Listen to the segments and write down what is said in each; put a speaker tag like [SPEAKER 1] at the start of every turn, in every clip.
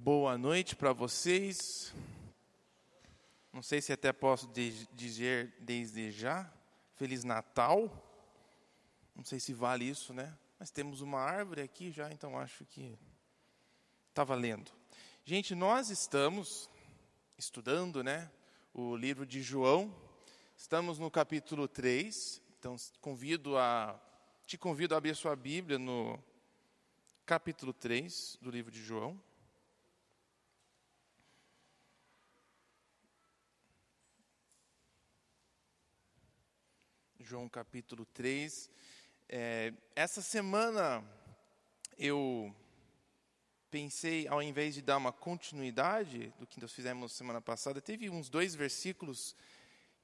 [SPEAKER 1] Boa noite para vocês. Não sei se até posso dizer desde já. Feliz Natal. Não sei se vale isso, né? Mas temos uma árvore aqui já, então acho que está valendo. Gente, nós estamos estudando, né? O livro de João. Estamos no capítulo 3. Então, convido a, te convido a abrir sua Bíblia no capítulo 3 do livro de João. João capítulo 3. É, essa semana eu pensei, ao invés de dar uma continuidade do que nós fizemos semana passada, teve uns dois versículos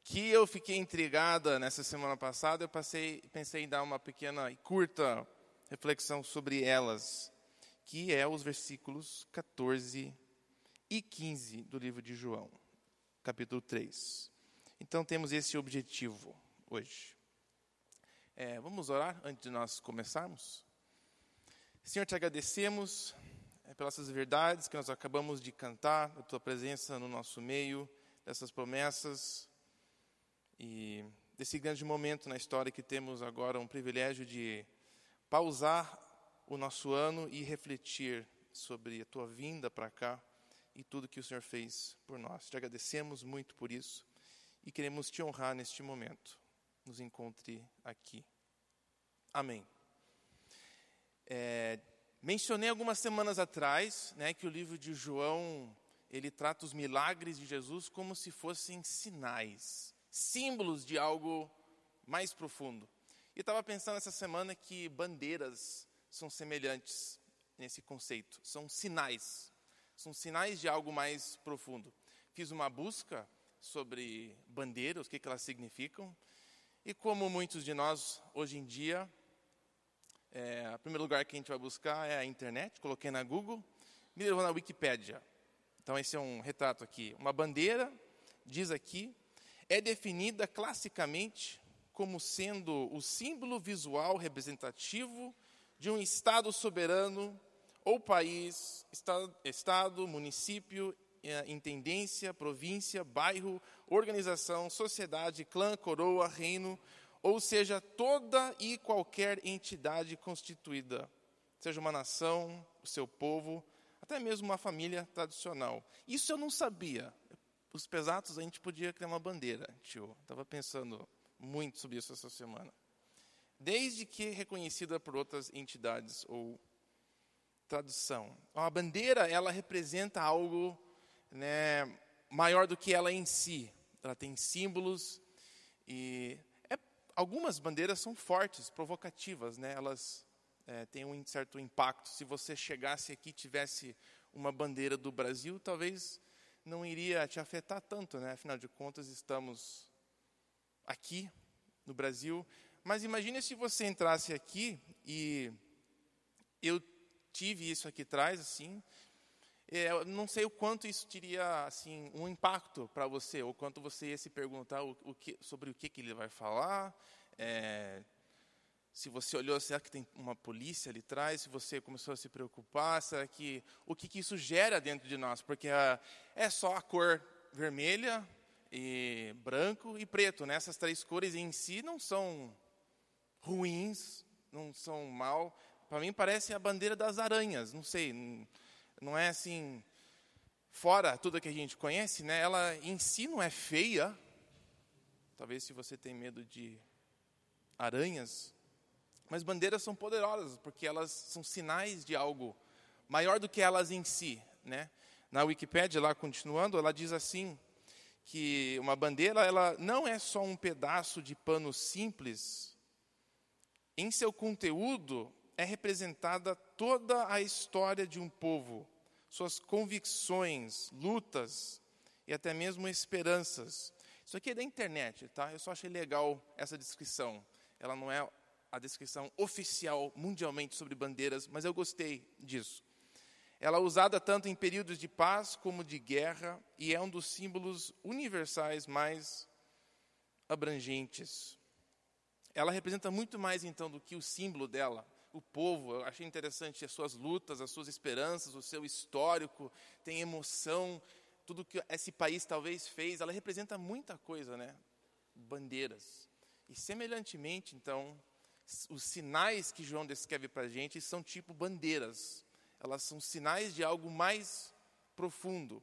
[SPEAKER 1] que eu fiquei intrigada nessa semana passada. Eu passei, pensei em dar uma pequena e curta reflexão sobre elas, que é os versículos 14 e 15 do livro de João, capítulo 3. Então temos esse objetivo hoje. É, vamos orar antes de nós começarmos? Senhor, te agradecemos é, pelas essas verdades que nós acabamos de cantar, a tua presença no nosso meio, dessas promessas e desse grande momento na história que temos agora um privilégio de pausar o nosso ano e refletir sobre a tua vinda para cá e tudo que o Senhor fez por nós. Te agradecemos muito por isso e queremos te honrar neste momento nos encontre aqui. Amém. É, mencionei algumas semanas atrás né, que o livro de João ele trata os milagres de Jesus como se fossem sinais, símbolos de algo mais profundo. E estava pensando essa semana que bandeiras são semelhantes nesse conceito, são sinais, são sinais de algo mais profundo. Fiz uma busca sobre bandeiras, o que, que elas significam, e como muitos de nós hoje em dia, é, o primeiro lugar que a gente vai buscar é a internet, coloquei na Google, me levou na Wikipédia. Então esse é um retrato aqui. Uma bandeira, diz aqui, é definida classicamente como sendo o símbolo visual representativo de um Estado soberano ou país, Estado, estado município, intendência, província, bairro, organização, sociedade, clã, coroa, reino, ou seja, toda e qualquer entidade constituída, seja uma nação, o seu povo, até mesmo uma família tradicional. Isso eu não sabia. Os pesados a gente podia criar uma bandeira, tio. Estava pensando muito sobre isso essa semana. Desde que reconhecida por outras entidades ou tradução. A bandeira, ela representa algo né, maior do que ela em si. Ela tem símbolos e é, algumas bandeiras são fortes, provocativas, né? Elas é, têm um certo impacto. Se você chegasse aqui e tivesse uma bandeira do Brasil, talvez não iria te afetar tanto, né? Afinal de contas, estamos aqui no Brasil. Mas imagine se você entrasse aqui e eu tive isso aqui atrás, assim, é, não sei o quanto isso teria assim um impacto para você, ou quanto você ia se perguntar o, o que, sobre o que, que ele vai falar. É, se você olhou, será que tem uma polícia ali atrás? Se você começou a se preocupar, será que o que, que isso gera dentro de nós? Porque é, é só a cor vermelha e branco e preto, né? Essas três cores em si não são ruins, não são mal. Para mim parece a bandeira das aranhas. Não sei. Não, é assim, fora tudo que a gente conhece, né? Ela em si não é feia. Talvez se você tem medo de aranhas, mas bandeiras são poderosas porque elas são sinais de algo maior do que elas em si, né? Na Wikipédia, lá continuando, ela diz assim que uma bandeira ela não é só um pedaço de pano simples. Em seu conteúdo, é representada toda a história de um povo, suas convicções, lutas e até mesmo esperanças. Isso aqui é da internet, tá? Eu só achei legal essa descrição. Ela não é a descrição oficial mundialmente sobre bandeiras, mas eu gostei disso. Ela é usada tanto em períodos de paz como de guerra e é um dos símbolos universais mais abrangentes. Ela representa muito mais então do que o símbolo dela, o povo. Eu achei interessante as suas lutas, as suas esperanças, o seu histórico, tem emoção, tudo que esse país talvez fez, ela representa muita coisa, né? Bandeiras. E semelhantemente, então, os sinais que João descreve para a gente são tipo bandeiras. Elas são sinais de algo mais profundo.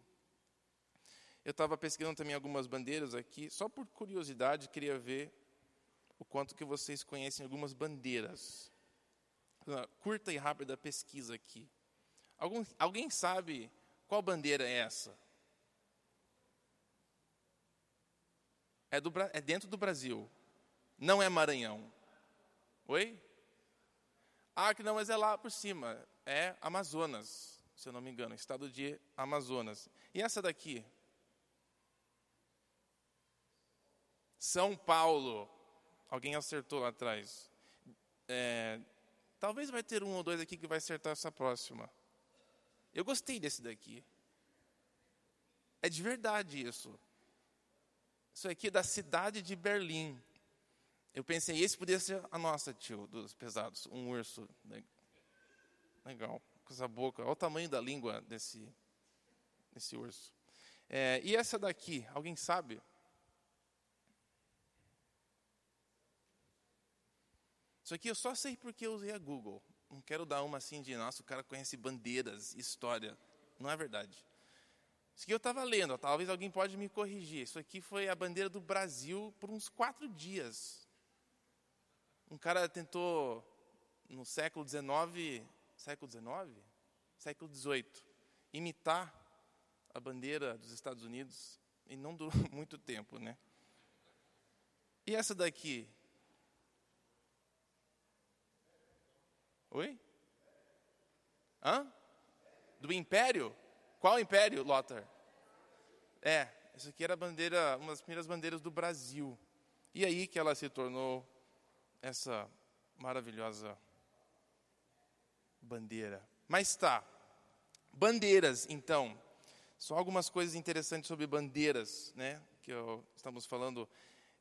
[SPEAKER 1] Eu estava pesquisando também algumas bandeiras aqui, só por curiosidade, queria ver o quanto que vocês conhecem algumas bandeiras. Curta e rápida pesquisa aqui. Algum, alguém sabe qual bandeira é essa? É, do, é dentro do Brasil. Não é Maranhão. Oi? Ah, que não, mas é lá por cima. É Amazonas, se eu não me engano, estado de Amazonas. E essa daqui? São Paulo. Alguém acertou lá atrás. É, talvez vai ter um ou dois aqui que vai acertar essa próxima. Eu gostei desse daqui. É de verdade isso. Isso aqui é da cidade de Berlim. Eu pensei, esse poderia ser a nossa, tio, dos pesados. Um urso. Legal. Com essa boca. Olha o tamanho da língua desse, desse urso. É, e essa daqui, alguém sabe? Isso aqui eu só sei porque eu usei a Google. Não quero dar uma assim de, nossa, o cara conhece bandeiras, história. Não é verdade. Isso aqui eu estava lendo, talvez alguém pode me corrigir. Isso aqui foi a bandeira do Brasil por uns quatro dias. Um cara tentou, no século XIX, século XIX? Século XVIII, imitar a bandeira dos Estados Unidos e não durou muito tempo, né? E essa daqui? Oi? Hã? Do Império? Qual Império, Lothar? É, essa aqui era bandeira, uma das primeiras bandeiras do Brasil. E aí que ela se tornou essa maravilhosa bandeira. Mas tá, bandeiras, então, só algumas coisas interessantes sobre bandeiras, né, que eu, estamos falando.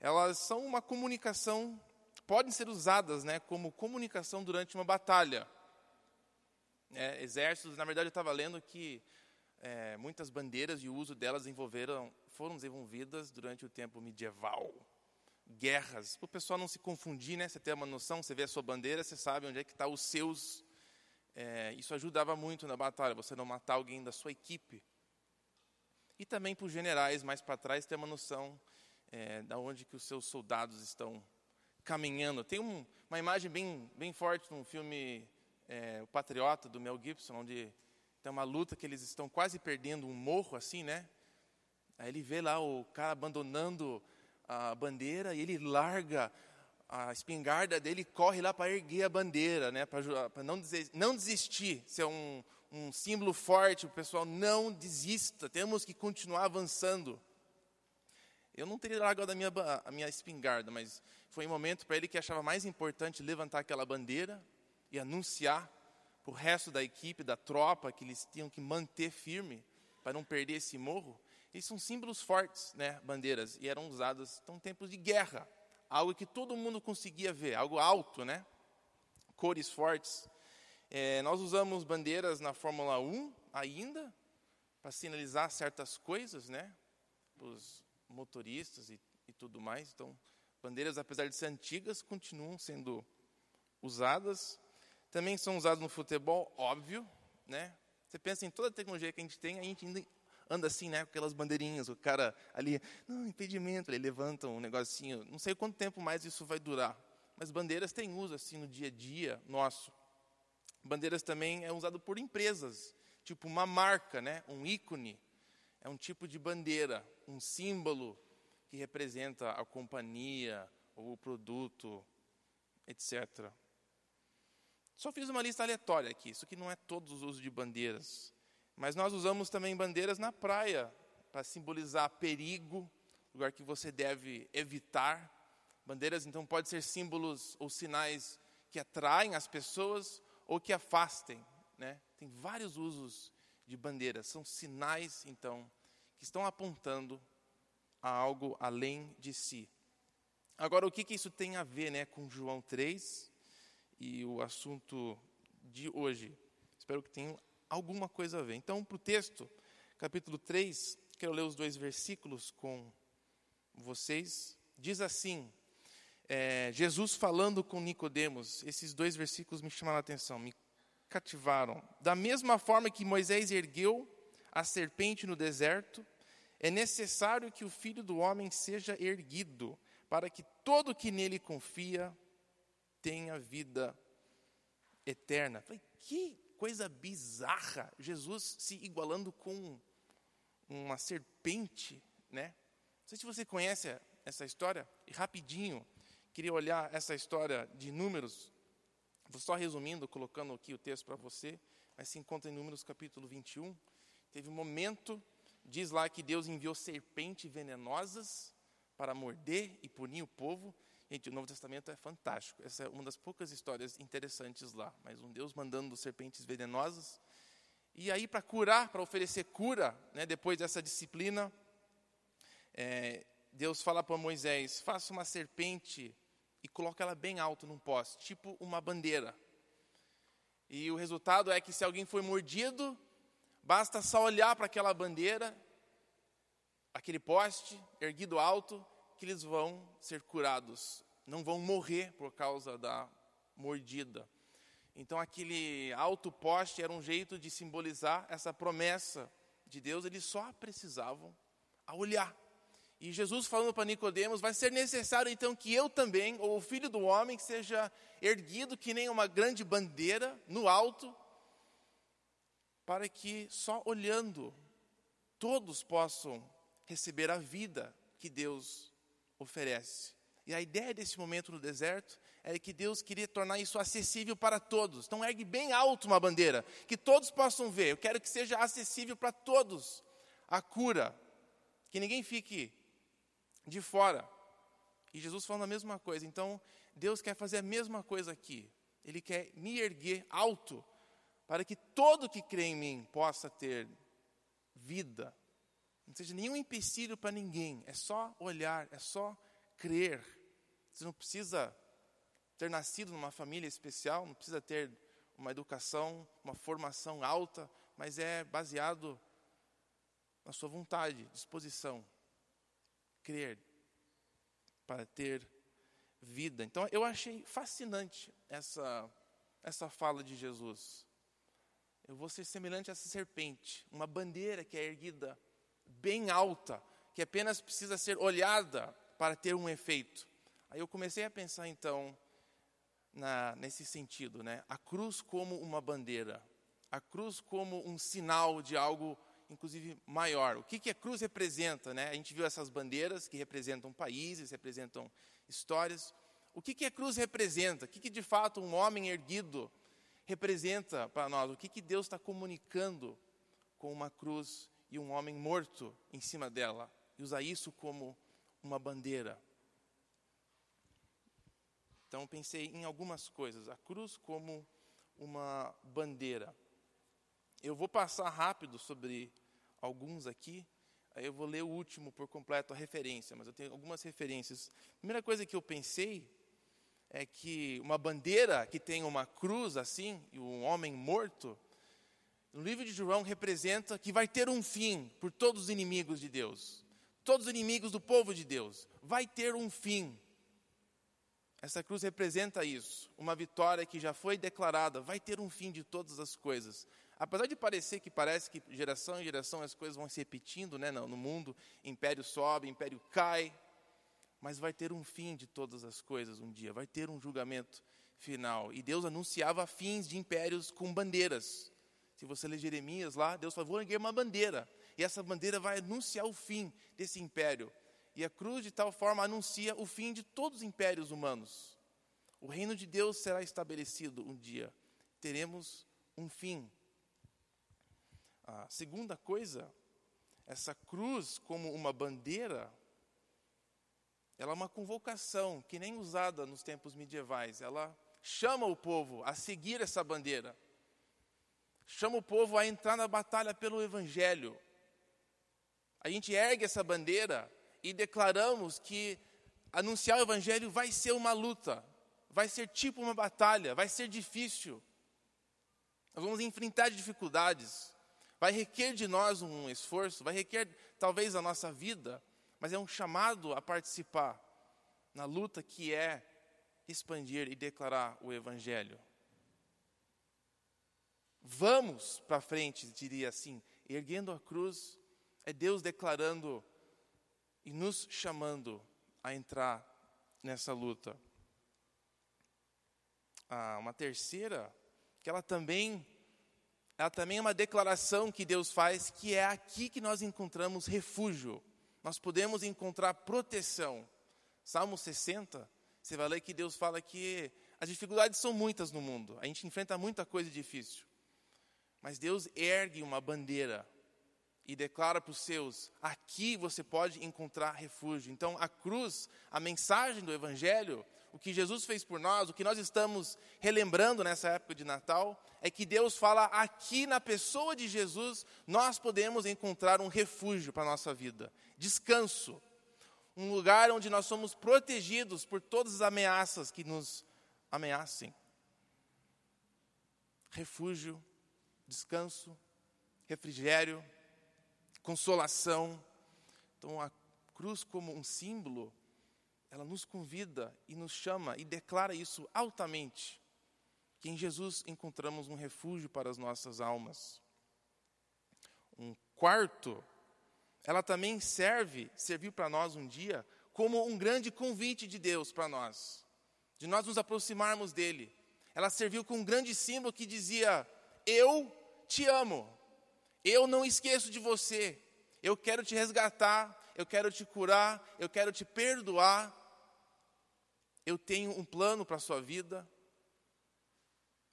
[SPEAKER 1] Elas são uma comunicação, podem ser usadas, né, como comunicação durante uma batalha. É, exércitos, na verdade, eu estava lendo que é, muitas bandeiras e o uso delas envolveram, foram desenvolvidas durante o tempo medieval guerras, para o pessoal não se confundir, né? Você tem uma noção, você vê a sua bandeira, você sabe onde é que está os seus. É, isso ajudava muito na batalha, você não matar alguém da sua equipe. E também para os generais mais para trás ter uma noção é, da onde que os seus soldados estão caminhando. Tem um, uma imagem bem, bem forte no filme é, O Patriota do Mel Gibson, onde tem uma luta que eles estão quase perdendo um morro assim, né? Aí ele vê lá o cara abandonando a bandeira e ele larga a espingarda dele e corre lá para erguer a bandeira, né, para não, não desistir. Isso é um, um símbolo forte, o pessoal não desista, temos que continuar avançando. Eu não teria largado a minha, a minha espingarda, mas foi um momento para ele que achava mais importante levantar aquela bandeira e anunciar para o resto da equipe, da tropa, que eles tinham que manter firme para não perder esse morro. E são símbolos fortes, né, bandeiras, e eram usadas em tempos de guerra, algo que todo mundo conseguia ver, algo alto, né, cores fortes. É, nós usamos bandeiras na Fórmula 1 ainda, para sinalizar certas coisas, né, os motoristas e, e tudo mais. Então, bandeiras, apesar de ser antigas, continuam sendo usadas. Também são usadas no futebol, óbvio, né? Você pensa em toda a tecnologia que a gente tem, a gente ainda anda assim, né, com aquelas bandeirinhas, o cara ali, não, impedimento, ele levanta um negocinho, não sei quanto tempo mais isso vai durar, mas bandeiras têm uso assim no dia a dia nosso. Bandeiras também é usado por empresas, tipo uma marca, né, um ícone, é um tipo de bandeira, um símbolo que representa a companhia ou o produto, etc. Só fiz uma lista aleatória aqui, isso aqui não é todos os usos de bandeiras. Mas nós usamos também bandeiras na praia para simbolizar perigo, lugar que você deve evitar. Bandeiras então podem ser símbolos ou sinais que atraem as pessoas ou que afastem, né? Tem vários usos de bandeiras, são sinais então que estão apontando a algo além de si. Agora, o que, que isso tem a ver né, com João 3 e o assunto de hoje. Espero que tenha alguma coisa a ver. Então, para o texto, capítulo 3, quero ler os dois versículos com vocês. Diz assim, é, Jesus falando com Nicodemos, esses dois versículos me chamaram a atenção, cativaram. Da mesma forma que Moisés ergueu a serpente no deserto, é necessário que o filho do homem seja erguido, para que todo que nele confia tenha vida eterna. Falei, que coisa bizarra! Jesus se igualando com uma serpente, né? Não sei se você conhece essa história, e rapidinho, queria olhar essa história de números. Vou só resumindo, colocando aqui o texto para você, mas se encontra em Números capítulo 21. Teve um momento, diz lá que Deus enviou serpentes venenosas para morder e punir o povo. Gente, o Novo Testamento é fantástico. Essa é uma das poucas histórias interessantes lá. Mas um Deus mandando serpentes venenosas. E aí, para curar, para oferecer cura, né, depois dessa disciplina, é, Deus fala para Moisés: faça uma serpente e coloque ela bem alto num poste, tipo uma bandeira. E o resultado é que se alguém foi mordido, Basta só olhar para aquela bandeira, aquele poste erguido alto, que eles vão ser curados, não vão morrer por causa da mordida. Então, aquele alto poste era um jeito de simbolizar essa promessa de Deus, eles só precisavam olhar. E Jesus falando para Nicodemos, vai ser necessário então que eu também, ou o filho do homem, seja erguido que nem uma grande bandeira no alto, para que só olhando todos possam receber a vida que Deus oferece. E a ideia desse momento no deserto é que Deus queria tornar isso acessível para todos. Então ergue bem alto uma bandeira, que todos possam ver. Eu quero que seja acessível para todos a cura, que ninguém fique de fora. E Jesus falando a mesma coisa. Então, Deus quer fazer a mesma coisa aqui. Ele quer me erguer alto para que todo que crê em mim possa ter vida. Não seja nenhum empecilho para ninguém, é só olhar, é só crer. Você não precisa ter nascido numa família especial, não precisa ter uma educação, uma formação alta, mas é baseado na sua vontade, disposição, crer para ter vida. Então eu achei fascinante essa essa fala de Jesus. Eu vou ser semelhante a essa serpente, uma bandeira que é erguida bem alta, que apenas precisa ser olhada para ter um efeito. Aí eu comecei a pensar então na, nesse sentido, né? A cruz como uma bandeira, a cruz como um sinal de algo, inclusive maior. O que, que a cruz representa, né? A gente viu essas bandeiras que representam países, representam histórias. O que, que a cruz representa? O que, que de fato um homem erguido representa para nós, o que, que Deus está comunicando com uma cruz e um homem morto em cima dela, e usar isso como uma bandeira. Então pensei em algumas coisas, a cruz como uma bandeira. Eu vou passar rápido sobre alguns aqui, aí eu vou ler o último por completo, a referência, mas eu tenho algumas referências. A primeira coisa que eu pensei é que uma bandeira que tem uma cruz assim, e um homem morto, no livro de João representa que vai ter um fim por todos os inimigos de Deus, todos os inimigos do povo de Deus, vai ter um fim. Essa cruz representa isso, uma vitória que já foi declarada, vai ter um fim de todas as coisas. Apesar de parecer que parece que geração em geração as coisas vão se repetindo, né, no mundo, império sobe, império cai, mas vai ter um fim de todas as coisas um dia, vai ter um julgamento final. E Deus anunciava fins de impérios com bandeiras. Se você ler Jeremias lá, Deus falou: vou erguer uma bandeira. E essa bandeira vai anunciar o fim desse império. E a cruz, de tal forma, anuncia o fim de todos os impérios humanos. O reino de Deus será estabelecido um dia. Teremos um fim. Segunda coisa, essa cruz como uma bandeira ela é uma convocação que nem usada nos tempos medievais. Ela chama o povo a seguir essa bandeira. Chama o povo a entrar na batalha pelo evangelho. A gente ergue essa bandeira e declaramos que anunciar o evangelho vai ser uma luta. vai ser tipo uma batalha, vai ser difícil. Nós vamos enfrentar dificuldades. Vai requer de nós um esforço, vai requer talvez a nossa vida, mas é um chamado a participar na luta que é expandir e declarar o Evangelho. Vamos para frente, diria assim, erguendo a cruz, é Deus declarando e nos chamando a entrar nessa luta. Ah, uma terceira, que ela também, ela também é uma declaração que Deus faz, que é aqui que nós encontramos refúgio. Nós podemos encontrar proteção. Salmo 60, você vai ler que Deus fala que as dificuldades são muitas no mundo. A gente enfrenta muita coisa difícil. Mas Deus ergue uma bandeira e declara para os seus: aqui você pode encontrar refúgio. Então, a cruz, a mensagem do Evangelho, o que Jesus fez por nós, o que nós estamos relembrando nessa época de Natal, é que Deus fala aqui na pessoa de Jesus, nós podemos encontrar um refúgio para a nossa vida, descanso, um lugar onde nós somos protegidos por todas as ameaças que nos ameacem. Refúgio, descanso, refrigério, consolação. Então, a cruz, como um símbolo, ela nos convida e nos chama e declara isso altamente: que em Jesus encontramos um refúgio para as nossas almas. Um quarto, ela também serve, serviu para nós um dia, como um grande convite de Deus para nós, de nós nos aproximarmos dele. Ela serviu com um grande símbolo que dizia: Eu te amo. Eu não esqueço de você. Eu quero te resgatar, eu quero te curar, eu quero te perdoar. Eu tenho um plano para a sua vida.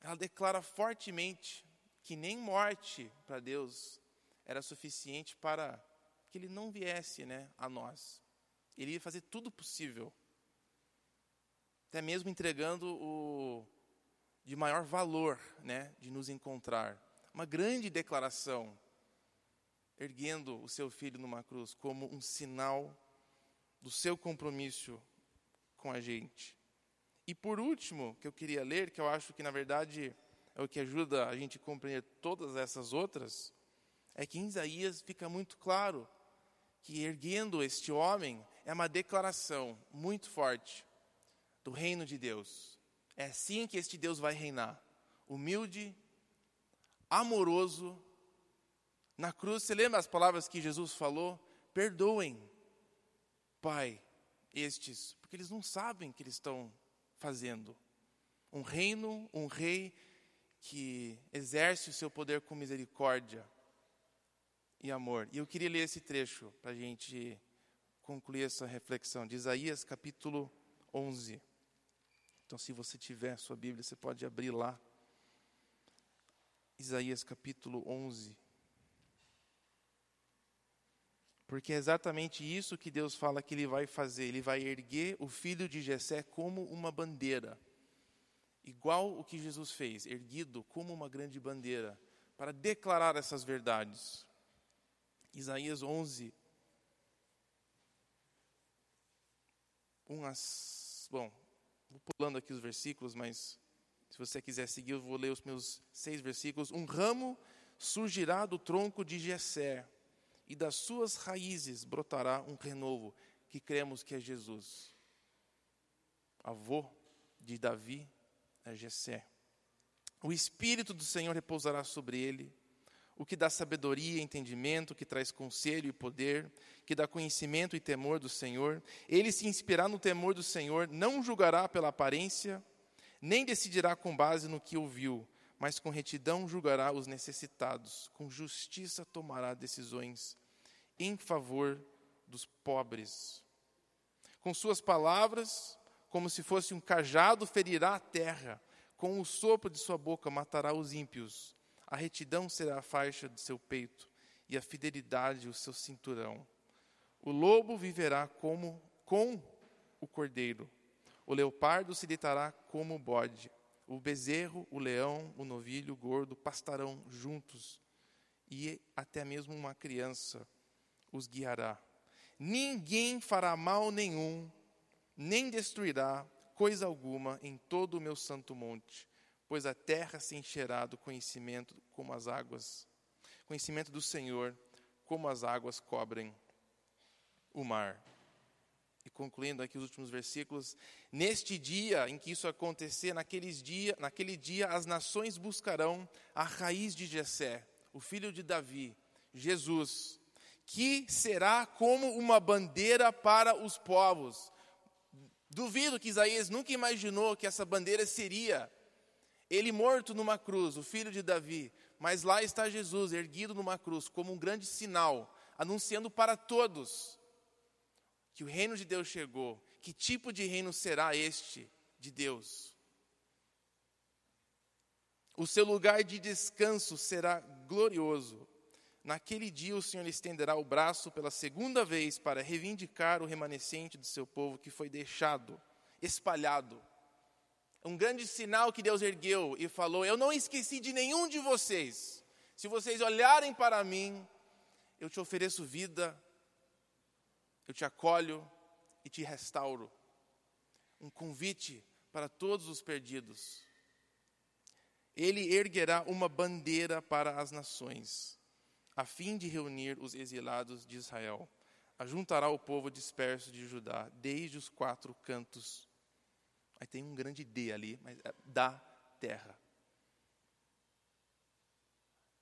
[SPEAKER 1] Ela declara fortemente que nem morte para Deus era suficiente para que ele não viesse né, a nós. Ele ia fazer tudo possível. Até mesmo entregando o de maior valor né, de nos encontrar uma grande declaração, erguendo o seu filho numa cruz como um sinal do seu compromisso com a gente. E por último, que eu queria ler, que eu acho que na verdade é o que ajuda a gente a compreender todas essas outras, é que em Isaías fica muito claro que erguendo este homem é uma declaração muito forte do reino de Deus. É assim que este Deus vai reinar, humilde, amoroso. Na cruz, você lembra as palavras que Jesus falou? Perdoem, Pai, estes, porque eles não sabem o que eles estão fazendo. Um reino, um rei que exerce o seu poder com misericórdia e amor. E eu queria ler esse trecho para a gente concluir essa reflexão, de Isaías capítulo 11. Então, se você tiver sua Bíblia, você pode abrir lá. Isaías capítulo 11. Porque é exatamente isso que Deus fala que Ele vai fazer. Ele vai erguer o filho de Jessé como uma bandeira. Igual o que Jesus fez, erguido como uma grande bandeira, para declarar essas verdades. Isaías 11. Um as, bom, vou pulando aqui os versículos, mas se você quiser seguir, eu vou ler os meus seis versículos. Um ramo surgirá do tronco de Jessé, e das suas raízes brotará um renovo, que cremos que é Jesus. Avô de Davi é Jessé. O Espírito do Senhor repousará sobre ele, o que dá sabedoria e entendimento, que traz conselho e poder, que dá conhecimento e temor do Senhor. Ele se inspirar no temor do Senhor, não julgará pela aparência, nem decidirá com base no que ouviu, mas com retidão julgará os necessitados, com justiça tomará decisões em favor dos pobres. Com suas palavras, como se fosse um cajado, ferirá a terra, com o sopro de sua boca matará os ímpios. A retidão será a faixa de seu peito e a fidelidade o seu cinturão. O lobo viverá como com o cordeiro o leopardo se deitará como o bode. O bezerro, o leão, o novilho, o gordo pastarão juntos. E até mesmo uma criança os guiará. Ninguém fará mal nenhum, nem destruirá coisa alguma em todo o meu santo monte, pois a terra se encherá do conhecimento como as águas, conhecimento do Senhor, como as águas cobrem o mar. Concluindo aqui os últimos versículos, neste dia em que isso acontecer, naqueles dia, naquele dia as nações buscarão a raiz de Jessé, o filho de Davi, Jesus, que será como uma bandeira para os povos. Duvido que Isaías nunca imaginou que essa bandeira seria ele morto numa cruz, o filho de Davi, mas lá está Jesus erguido numa cruz como um grande sinal, anunciando para todos que o reino de Deus chegou. Que tipo de reino será este de Deus? O seu lugar de descanso será glorioso. Naquele dia o Senhor estenderá o braço pela segunda vez para reivindicar o remanescente do seu povo que foi deixado, espalhado. Um grande sinal que Deus ergueu e falou: Eu não esqueci de nenhum de vocês. Se vocês olharem para mim, eu te ofereço vida, eu te acolho e te restauro. Um convite para todos os perdidos. Ele erguerá uma bandeira para as nações a fim de reunir os exilados de Israel. Ajuntará o povo disperso de Judá, desde os quatro cantos. Aí tem um grande D ali, mas é da terra.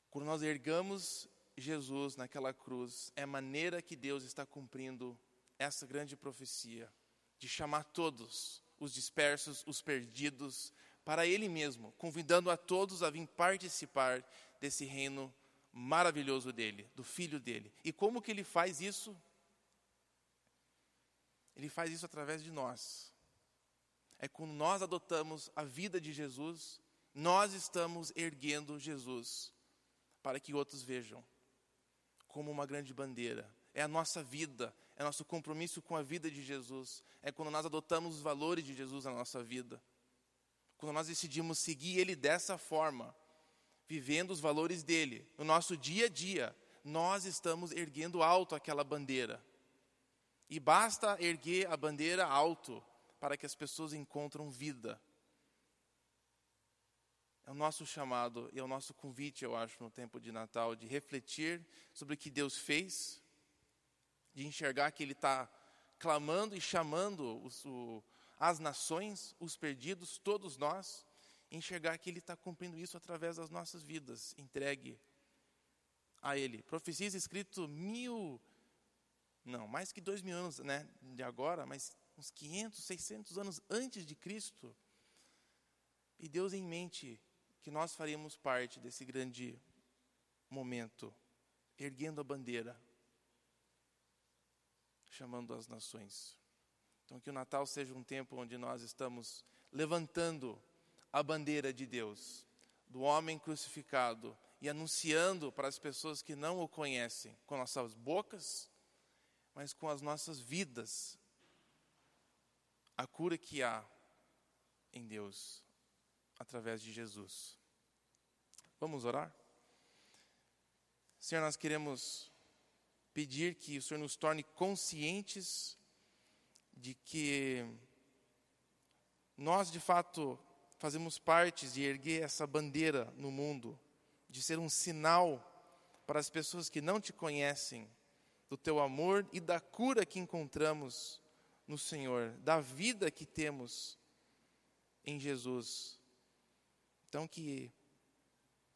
[SPEAKER 1] Quando nós ergamos Jesus naquela cruz, é a maneira que Deus está cumprindo essa grande profecia de chamar todos os dispersos, os perdidos, para Ele mesmo, convidando a todos a vir participar desse reino maravilhoso dele, do filho dele. E como que ele faz isso? Ele faz isso através de nós. É quando nós adotamos a vida de Jesus, nós estamos erguendo Jesus para que outros vejam como uma grande bandeira. É a nossa vida, é nosso compromisso com a vida de Jesus. É quando nós adotamos os valores de Jesus na nossa vida. Quando nós decidimos seguir Ele dessa forma vivendo os valores dele, no nosso dia a dia, nós estamos erguendo alto aquela bandeira. E basta erguer a bandeira alto para que as pessoas encontrem vida. É o nosso chamado e é o nosso convite, eu acho, no tempo de Natal, de refletir sobre o que Deus fez, de enxergar que Ele está clamando e chamando os, o, as nações, os perdidos, todos nós, enxergar que Ele está cumprindo isso através das nossas vidas, entregue a Ele. Profecias escrito mil, não, mais que dois mil anos né, de agora, mas uns 500, 600 anos antes de Cristo. E Deus em mente que nós faríamos parte desse grande momento, erguendo a bandeira, chamando as nações. Então, que o Natal seja um tempo onde nós estamos levantando a bandeira de Deus, do homem crucificado, e anunciando para as pessoas que não o conhecem, com nossas bocas, mas com as nossas vidas, a cura que há em Deus, através de Jesus. Vamos orar? Senhor, nós queremos pedir que o Senhor nos torne conscientes de que nós, de fato, fazemos parte de erguer essa bandeira no mundo, de ser um sinal para as pessoas que não te conhecem do teu amor e da cura que encontramos no Senhor, da vida que temos em Jesus. Então que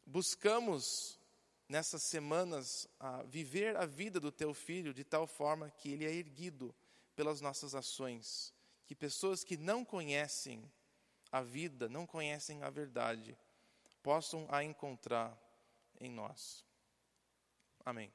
[SPEAKER 1] buscamos nessas semanas a viver a vida do teu filho de tal forma que ele é erguido pelas nossas ações, que pessoas que não conhecem a vida, não conhecem a verdade, possam a encontrar em nós. Amém.